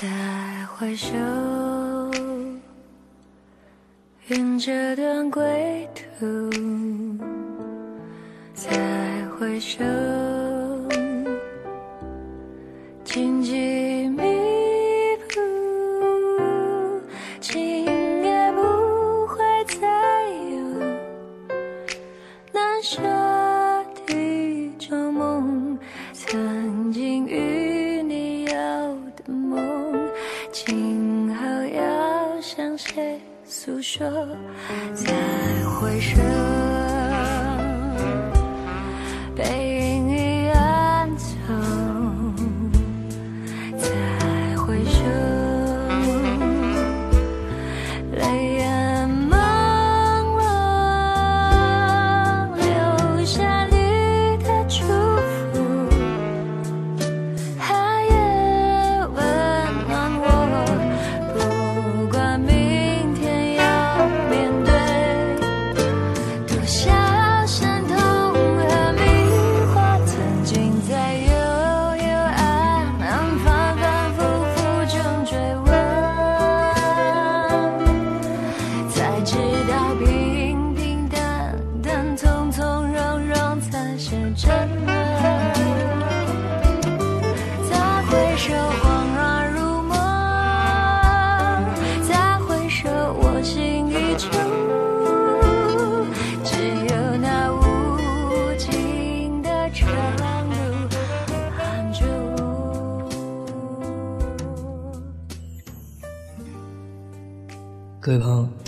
再回首。愿这段归途，再回首，荆棘密布，今夜不会再有难舍的旧梦，回首。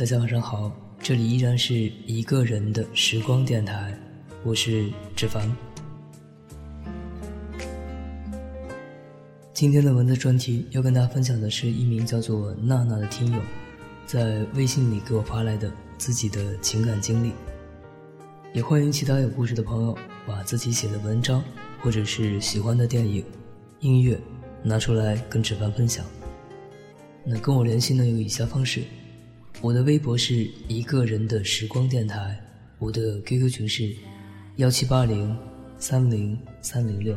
大家晚上好，这里依然是一个人的时光电台，我是志凡。今天的文字专题要跟大家分享的是一名叫做娜娜的听友，在微信里给我发来的自己的情感经历。也欢迎其他有故事的朋友把自己写的文章或者是喜欢的电影、音乐拿出来跟志凡分享。那跟我联系呢有以下方式。我的微博是一个人的时光电台，我的 QQ 群是幺七八零三零三零六，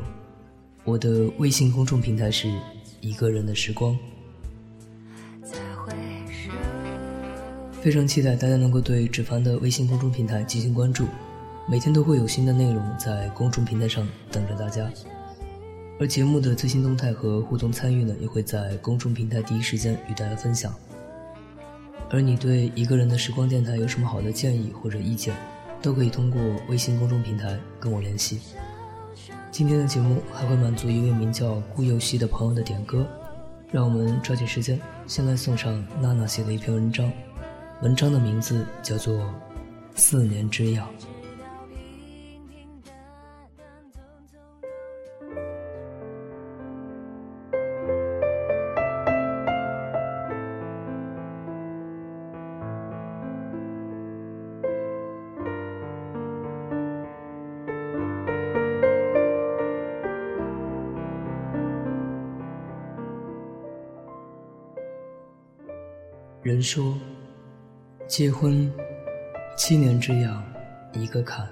我的微信公众平台是一个人的时光。非常期待大家能够对芷凡的微信公众平台进行关注，每天都会有新的内容在公众平台上等着大家，而节目的最新动态和互动参与呢，也会在公众平台第一时间与大家分享。而你对一个人的时光电台有什么好的建议或者意见，都可以通过微信公众平台跟我联系。今天的节目还会满足一位名叫顾佑熙的朋友的点歌，让我们抓紧时间，先来送上娜娜写的一篇文章，文章的名字叫做《四年之痒》。说，结婚七年之痒，一个坎。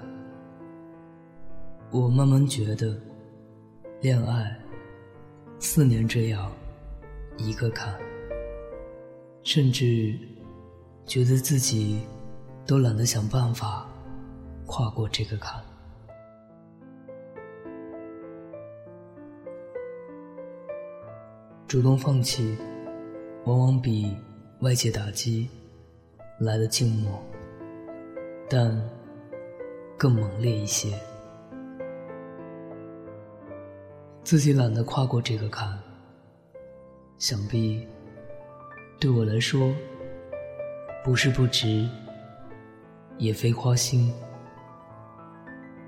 我慢慢觉得，恋爱四年之痒，一个坎。甚至觉得自己都懒得想办法跨过这个坎。主动放弃，往往比。外界打击来的静默，但更猛烈一些。自己懒得跨过这个坎，想必对我来说不是不值，也非花心，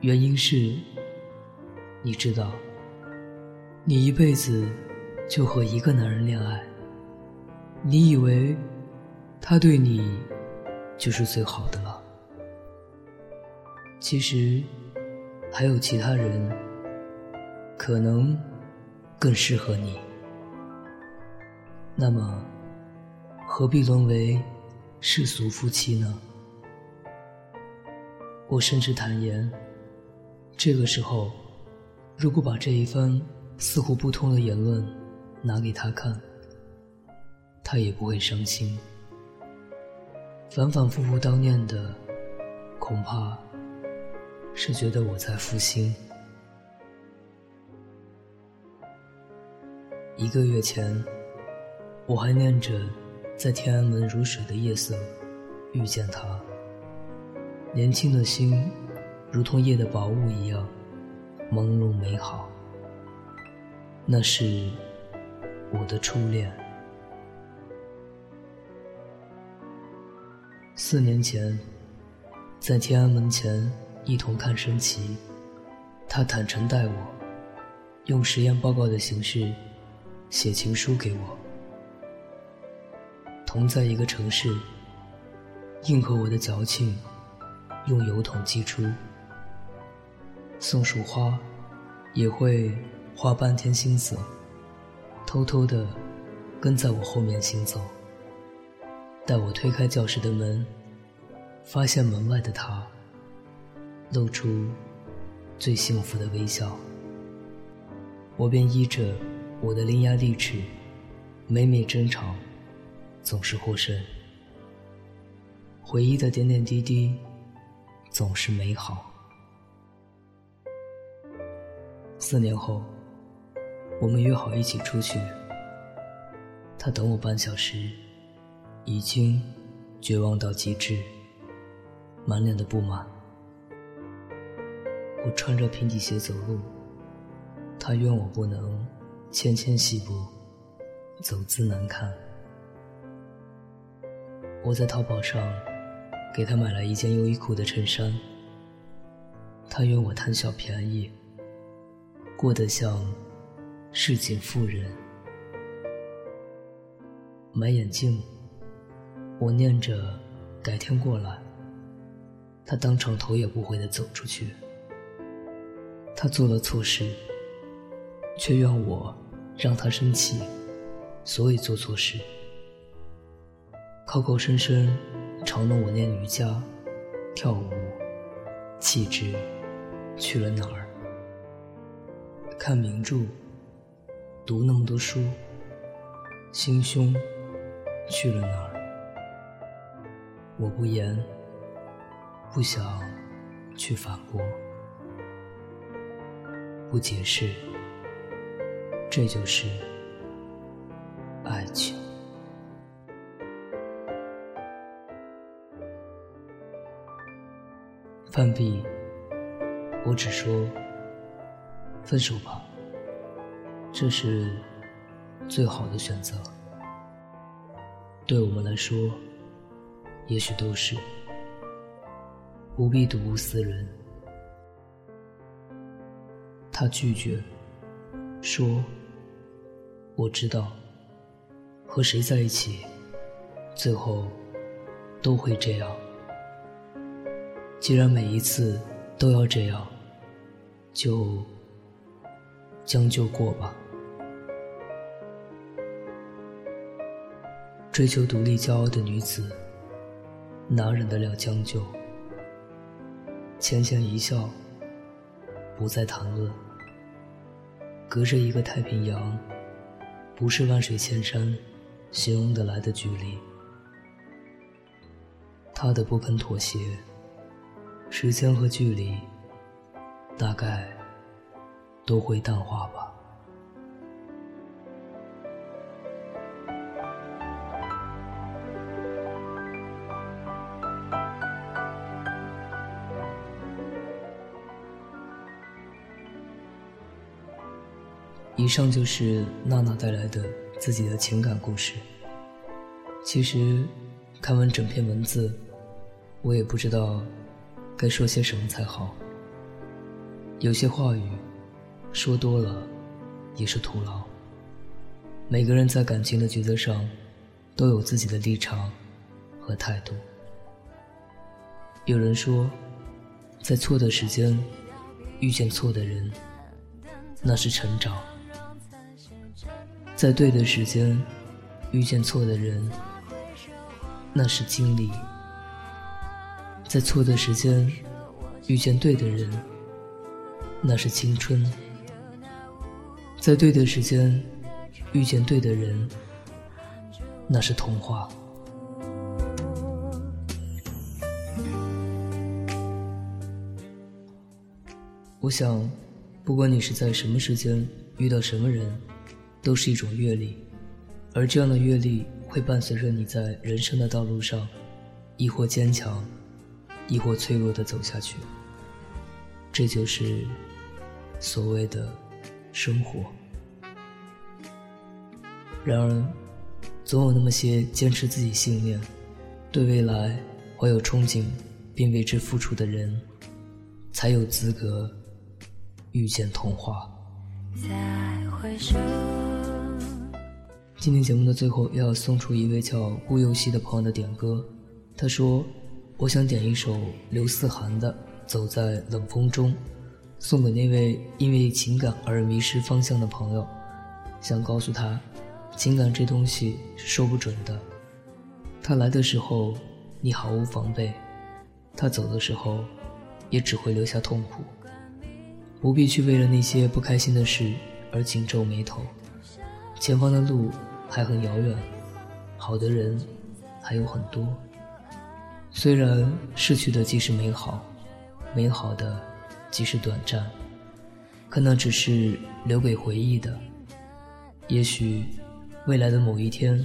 原因是，你知道，你一辈子就和一个男人恋爱，你以为他对你就是最好的了。其实还有其他人，可能更适合你。那么，何必沦为世俗夫妻呢？我甚至坦言，这个时候，如果把这一番似乎不通的言论拿给他看，他也不会伤心。反反复复叨念的，恐怕是觉得我在负心。一个月前，我还念着在天安门如水的夜色遇见他。年轻的心，如同夜的宝物一样朦胧美好。那是我的初恋。四年前，在天安门前一同看升旗，他坦诚待我，用实验报告的形式写情书给我。同在一个城市，应和我的矫情。用油桶寄出，送束花，也会花半天心思，偷偷的跟在我后面行走。待我推开教室的门，发现门外的他，露出最幸福的微笑，我便依着我的伶牙俐齿，每每争吵，总是获胜。回忆的点点滴滴。总是美好。四年后，我们约好一起出去。他等我半小时，已经绝望到极致，满脸的不满。我穿着平底鞋走路，他怨我不能纤纤细步，走姿难看。我在淘宝上。给他买了一件优衣库的衬衫，他怨我贪小便宜，过得像市井妇人。买眼镜，我念着改天过来，他当场头也不回的走出去。他做了错事，却怨我让他生气，所以做错事，口口声声。嘲弄我练瑜伽、跳舞，气质去了哪儿？看名著，读那么多书，心胸去了哪儿？我不言，不想去反驳，不解释，这就是爱情。范碧，我只说分手吧，这是最好的选择。对我们来说，也许都是不必睹物思人。他拒绝，说：“我知道，和谁在一起，最后都会这样。”既然每一次都要这样，就将就过吧。追求独立骄傲的女子，哪忍得了将就？浅浅一笑，不再谈论。隔着一个太平洋，不是万水千山形容得来的距离。他的不肯妥协。时间和距离，大概都会淡化吧。以上就是娜娜带来的自己的情感故事。其实，看完整篇文字，我也不知道。该说些什么才好？有些话语说多了也是徒劳。每个人在感情的抉择上都有自己的立场和态度。有人说，在错的时间遇见错的人，那是成长；在对的时间遇见错的人，那是经历；在错的时间遇见对的人，那是青春；在对的时间遇见对的人，那是童话。我想，不管你是在什么时间遇到什么人，都是一种阅历，而这样的阅历会伴随着你在人生的道路上，亦或坚强，亦或脆弱的走下去。这就是所谓的生活。然而，总有那么些坚持自己信念，对未来怀有憧憬，并为之付出的人，才有资格。遇见童话。再回首今天节目的最后要送出一位叫顾佑熙的朋友的点歌。他说：“我想点一首刘思涵的《走在冷风中》，送给那位因为情感而迷失方向的朋友。想告诉他，情感这东西是说不准的。他来的时候你毫无防备，他走的时候也只会留下痛苦。”不必去为了那些不开心的事而紧皱眉头，前方的路还很遥远，好的人还有很多。虽然逝去的既是美好，美好的即是短暂，可那只是留给回忆的。也许未来的某一天，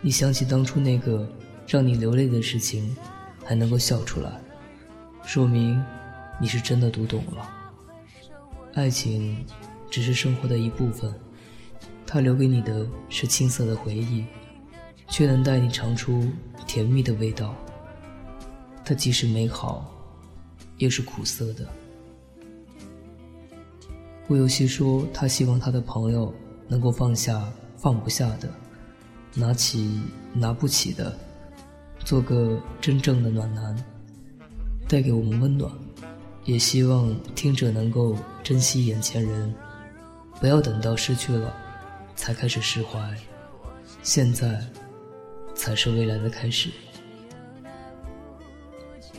你想起当初那个让你流泪的事情，还能够笑出来，说明你是真的读懂了。爱情只是生活的一部分，它留给你的是青涩的回忆，却能带你尝出甜蜜的味道。它既是美好，也是苦涩的。顾有熙说，他希望他的朋友能够放下放不下的，拿起拿不起的，做个真正的暖男，带给我们温暖。也希望听者能够珍惜眼前人，不要等到失去了才开始释怀，现在才是未来的开始。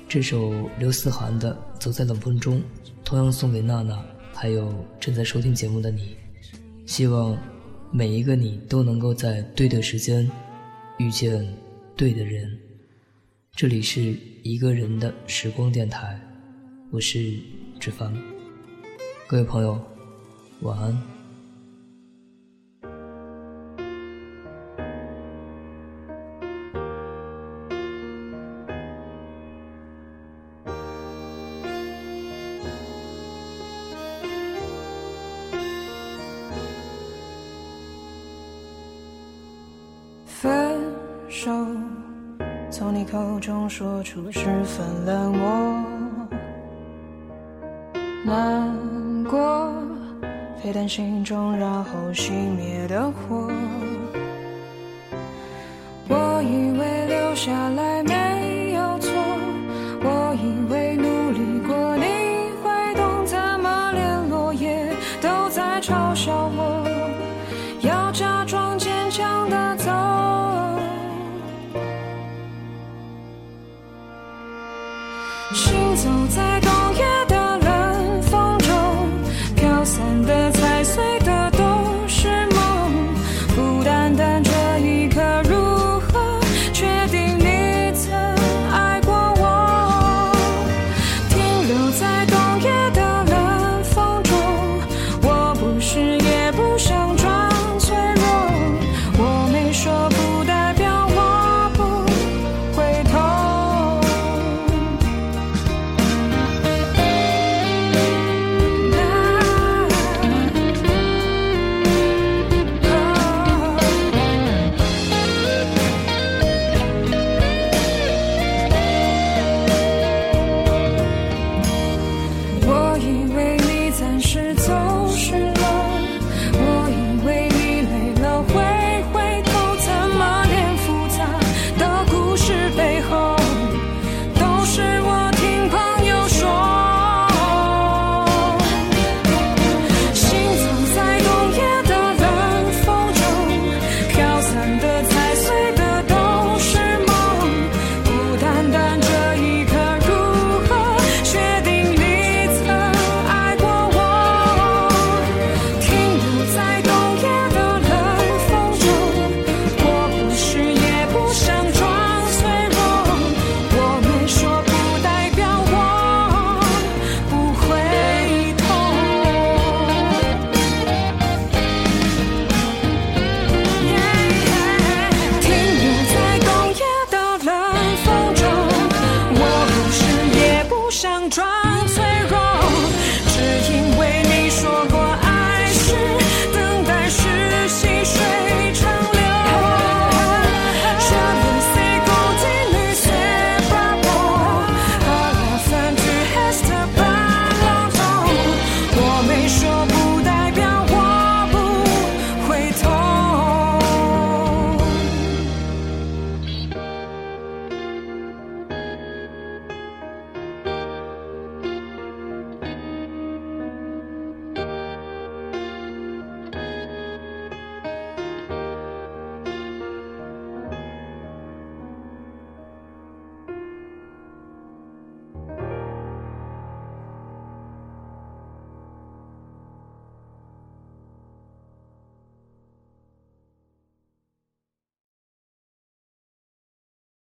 这首刘思涵的《走在冷风中》，同样送给娜娜，还有正在收听节目的你。希望每一个你都能够在对的时间遇见对的人。这里是一个人的时光电台。我是志凡，各位朋友，晚安。难过，沸腾心中然后熄灭的火。我以为留下来